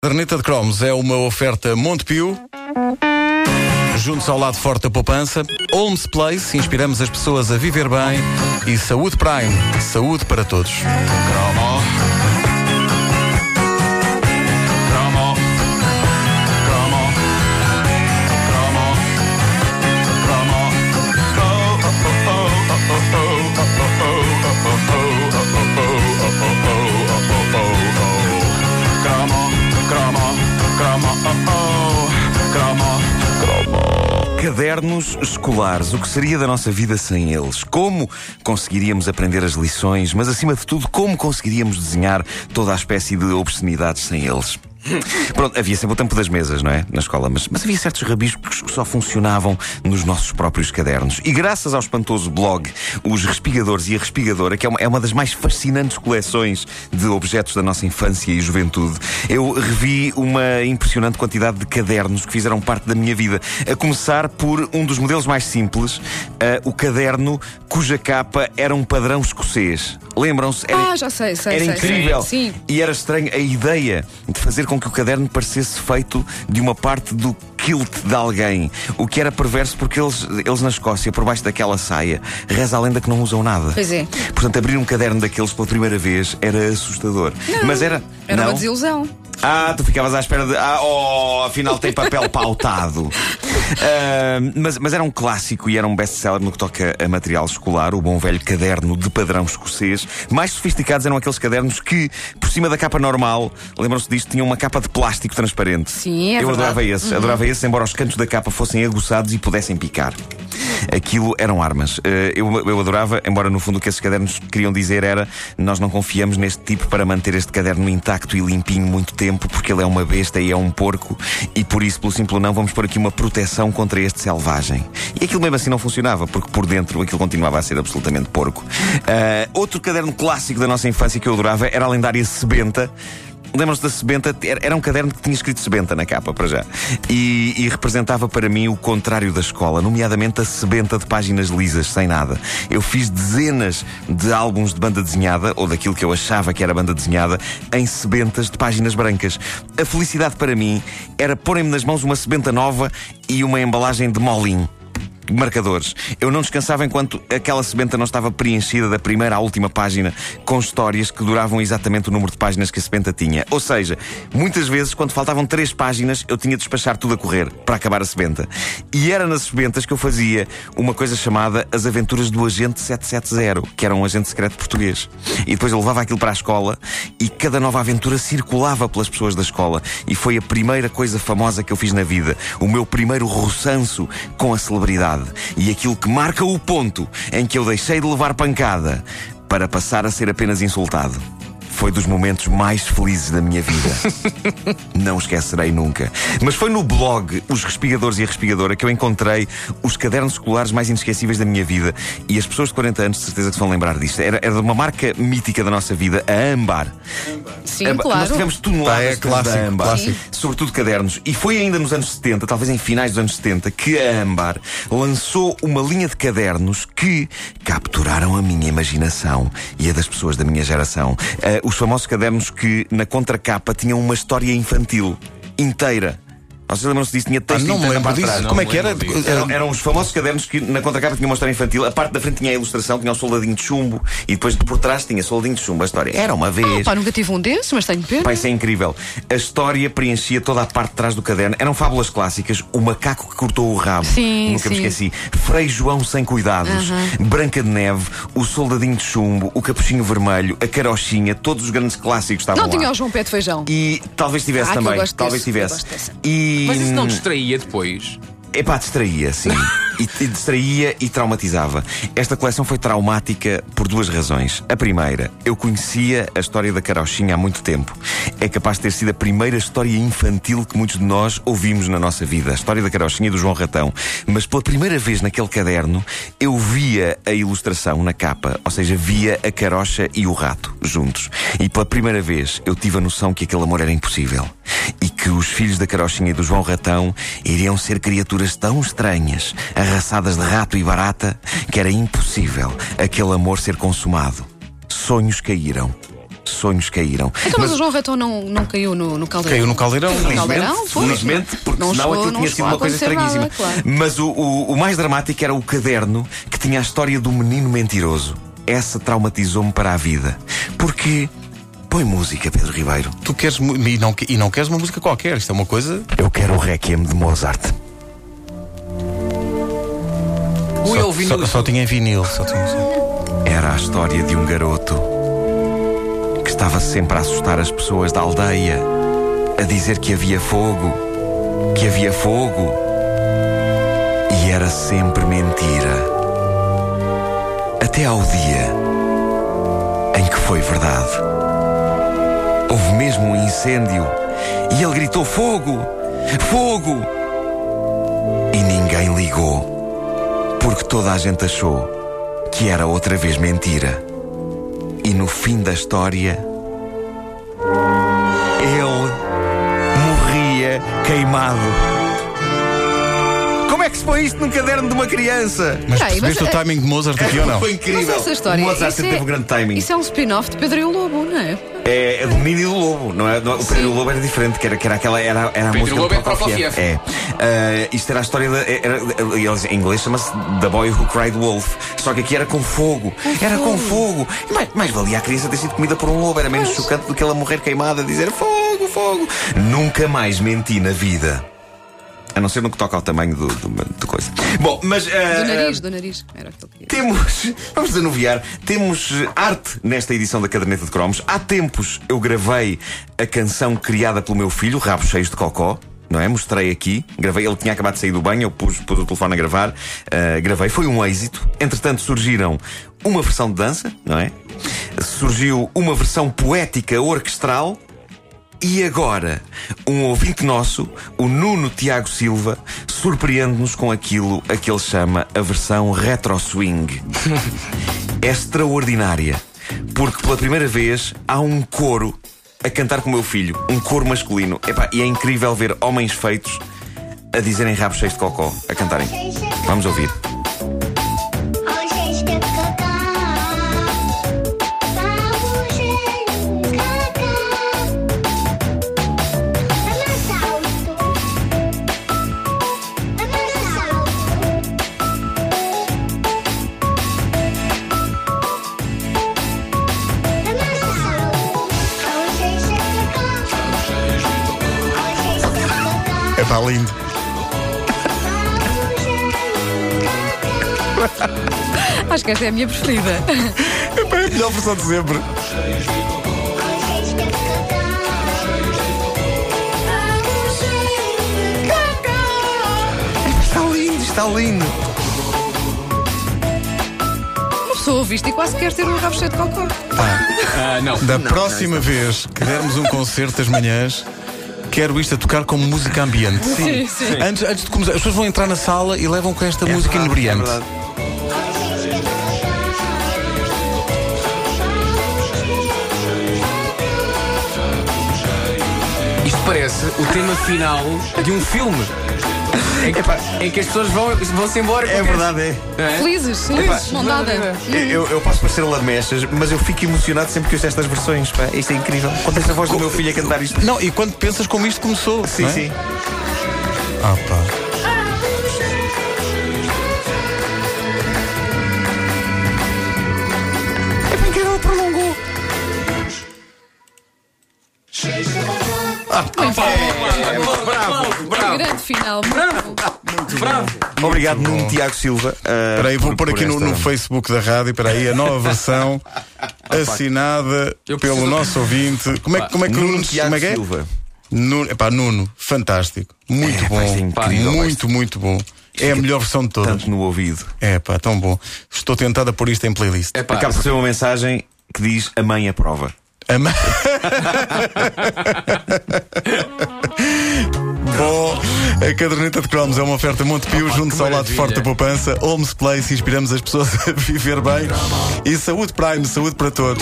Caderneta de Cromos é uma oferta Montepio. Juntos ao lado forte da poupança, Holmes Place, inspiramos as pessoas a viver bem e Saúde Prime, saúde para todos. Cadernos escolares, o que seria da nossa vida sem eles? Como conseguiríamos aprender as lições, mas acima de tudo, como conseguiríamos desenhar toda a espécie de obscenidades sem eles? Pronto, havia sempre o tempo das mesas, não é? Na escola, mas, mas havia certos rabiscos que só funcionavam nos nossos próprios cadernos. E graças ao espantoso blog Os Respigadores e a Respigadora, que é uma, é uma das mais fascinantes coleções de objetos da nossa infância e juventude, eu revi uma impressionante quantidade de cadernos que fizeram parte da minha vida. A começar por um dos modelos mais simples, eh, o caderno cuja capa era um padrão escocês. Lembram-se? Era- Ah, já sei, sei, era sei, incrível. sei. Sim. E era estranho a ideia de fazer com que o caderno parecesse feito de uma parte do kilt de alguém. O que era perverso porque eles, eles na Escócia, por baixo daquela saia, reza a lenda que não usam nada. Pois é. Portanto, abrir um caderno daqueles pela primeira vez era assustador. Mas era. Era não? uma desilusão. Ah, tu ficavas à espera de. Ah, oh, afinal tem papel pautado. Ah, mas, mas era um clássico e era um best-seller no que toca a material escolar, o bom velho caderno de padrão escocês. Mais sofisticados eram aqueles cadernos que, por cima da capa normal, lembram-se disto, tinham uma capa de plástico transparente. Sim, é Eu verdade. adorava esses, adorava esses, embora os cantos da capa fossem aguçados e pudessem picar. Aquilo eram armas. Eh, Eu, eu adorava, embora no fundo o que esses cadernos queriam dizer era: nós não confiamos neste tipo para manter este caderno intacto e limpinho muito tempo, porque ele é uma besta e é um porco, e por isso, pelo simples não, vamos pôr aqui uma proteção contra este selvagem. E aquilo mesmo assim não funcionava, porque por dentro aquilo continuava a ser absolutamente porco. Eh, outro caderno clássico da nossa infância que eu adorava era a lendária Sebenta. Lembram-se da Sebenta? Era um caderno que tinha escrito Sebenta na capa, para já. E, e representava para mim o contrário da escola, nomeadamente a Sebenta de páginas lisas, sem nada. Eu fiz dezenas de álbuns de banda desenhada, ou daquilo que eu achava que era banda desenhada, em sebentas de páginas brancas. A felicidade para mim era porem-me nas mãos uma sebenta nova e uma embalagem de molim marcadores. Eu não descansava enquanto aquela sebenta não estava preenchida da primeira à última página com histórias que duravam exatamente o número de páginas que a sebenta tinha. Ou seja, muitas vezes, quando faltavam três páginas, eu tinha de despachar tudo a correr para acabar a sebenta. E era nas sebentas que eu fazia uma coisa chamada As Aventuras do Agente 770, que era um agente secreto português. E depois eu levava aquilo para a escola e cada nova aventura circulava pelas pessoas da escola. E foi a primeira coisa famosa que eu fiz na vida. O meu primeiro roçanço com a celebridade. E aquilo que marca o ponto em que eu deixei de levar pancada para passar a ser apenas insultado. Foi dos momentos mais felizes da minha vida. Não esquecerei nunca. Mas foi no blog Os Respigadores e a Respigadora que eu encontrei os cadernos escolares mais inesquecíveis da minha vida. E as pessoas de 40 anos, de certeza que se vão lembrar disto. Era, era de uma marca mítica da nossa vida, a Âmbar. Sim, claro. Nós tivemos toneladas é de coisas da clássico, Âmbar. clássico. Sobretudo cadernos. E foi ainda nos anos 70, talvez em finais dos anos 70, que a Âmbar lançou uma linha de cadernos que capturaram a minha imaginação e a das pessoas da minha geração. Ah, os famosos cadernos que na contracapa tinham uma história infantil inteira. Vocês lembram-se disso? Tinha Ah, texto não me na lembro disso. trás. Como é que era? Eram, eram os famosos cadernos que na contracapa tinha uma história infantil. A parte da frente tinha a ilustração, tinha o soldadinho de chumbo e depois por trás tinha soldadinho de chumbo. A história era uma vez. Pá, nunca tive um desses, mas tenho pena. Pá, isso é incrível. A história preenchia toda a parte de trás do caderno. Eram fábulas clássicas. O macaco que cortou o rabo. Sim, Nunca me sim. esqueci. Frei João sem cuidados. Branca de Neve. O Soldadinho de Chumbo. O Capuchinho Vermelho. A Carochinha. Todos os grandes clássicos estavam Não lá. tinha o João Pé de Feijão. E talvez tivesse Ah, também. gosto Talvez desse, eu tivesse. gosto desse. E... Mas isso não distraía depois. Epá, distraía, sim. e, distraía e traumatizava. Esta coleção foi traumática por duas razões. A primeira, eu conhecia a história da Carochinha há muito tempo. É capaz de ter sido a primeira história infantil que muitos de nós ouvimos na nossa vida. A história da Carochinha e do João Ratão. Mas pela primeira vez naquele caderno, eu via a ilustração na capa. Ou seja, via a carocha e o rato juntos. E pela primeira vez eu tive a noção que aquele amor era impossível. E que os filhos da Carochinha e do João Ratão iriam ser criaturas tão estranhas, arrasadas de rato e barata, que era impossível aquele amor ser consumado. Sonhos caíram. sonhos caíram. Então, mas, o João Ratão não, não caiu no, no caldeirão? Caiu no caldeirão. No caldeirão, pois. felizmente, porque Não senão chegou- aquilo tinha sido uma coisa estranhíssima. nada, claro. Mas o, o- o mais dramático era o caderno que tinha a história do menino mentiroso. Essa traumatizou-me para a vida. Porque. Põe música, Pedro Ribeiro. Tu queres. E não, e não queres uma música qualquer. Isto é uma coisa. Eu quero o Requiem de Mozart. Só, ouvindo só, só tinha em vinil. Só tinha, Era a história de um garoto que estava sempre a assustar as pessoas da aldeia, a dizer que havia fogo, que havia fogo. E era sempre mentira. Até ao dia em que foi verdade. Houve mesmo um incêndio e ele gritou: Fogo! Fogo! E ninguém ligou porque toda a gente achou que era outra vez mentira. E no fim da história, ele morria queimado. Como é que se põe isto num caderno de uma criança? Mas Peraí, percebeste mas, o timing de Mozart aqui ou não? Foi incrível. Mas essa história. Mozart isso sempre teve um grande timing. Isso é um spin-off de Pedro e o Lobo, não é? É, é do menino e do lobo, não é? É- O Pedro Lobo era diferente, que era, que era aquela. Era, era a Pedro música Lobo do é Prokofiev. É. Ah, isto era a história da. Era, em inglês chama-se The Boy Who Cried Wolf. Só que aqui era com fogo. era com fogo. E mais, mais valia a criança ter sido comida por um lobo. Era menos chocante do que ela morrer queimada a dizer fogo, fogo. Nunca mais menti na vida. A não ser no que toca ao tamanho do, do, do coisa. Bom, mas. ah, Do nariz, do nariz. Era aquilo que temos, vamos desanuviar, temos eh, arte nesta edição da Caderneta de Cromos. Há tempos eu gravei a canção criada pelo meu filho, Rabos Cheios de Cocó. Não é? Mostrei aqui, gravei, ele tinha acabado de sair do banho, eu pus, pus o telefone a gravar, eh, gravei, foi um êxito. Entretanto, surgiram uma versão de dança, não é? Surgiu uma versão poética orquestral e agora, um ouvinte nosso, o Nuno Tiago Silva, surpreende-nos com aquilo a que ele chama a versão retro swing. é extraordinária, porque pela primeira vez há um coro a cantar com o meu filho, um coro masculino. Epá, e é incrível ver homens feitos a dizerem rabos cheios de cocó, a cantarem. Vamos ouvir. Acho que esta é a minha preferida. É a melhor versão de sempre. Está lindo, está lindo. Uma pessoa ouve isto e quase quer ter um rabo cheio de cocó. Ah, não. Da próxima vez que dermos um concerto das manhãs, quero isto a tocar como música ambiente. Sim, sim. Antes, antes de começar, as pessoas vão entrar na sala e levam com esta música É verdade, inebriante. é parece o tema final de um filme. Em que, em que as pessoas vão, vão-se embora. É porque- verdade, é. Não é? Felizes, sim. Mão dada. Eu, eu posso parecer lamechas, mas eu fico emocionado sempre que ouço estas versões. Pá. Isto é incrível. Quando esta voz do meu filho a cantar isto. Não, e quando pensas como isto começou. Sim, não é? sim. Ah, pá. Bravo, Grande final. bravo. Obrigado, Nuno Tiago Silva. uh, Espera aí, vou por- pôr aqui no, no Facebook da rádio, espera aí, a nova versão assinada pelo nosso ouvinte. Como é, que- como é que Nuno Tiago é é? Silva. Nuno, epá, Nuno, fantástico. Muito É, bom. é incrível, muito, muito bom. É a melhor versão de todas. Tanto no ouvido. É pá, tão bom. Estou tentado a pôr isto em playlist. É pá, Acabo de receber uma mensagem que diz: A mãe aprova. Ama- Bom, a caderneta de cromos é uma oferta Montepio, junto ao lado forte da poupança. Holmes Place, inspiramos as pessoas a viver bem. E saúde Prime, saúde para todos.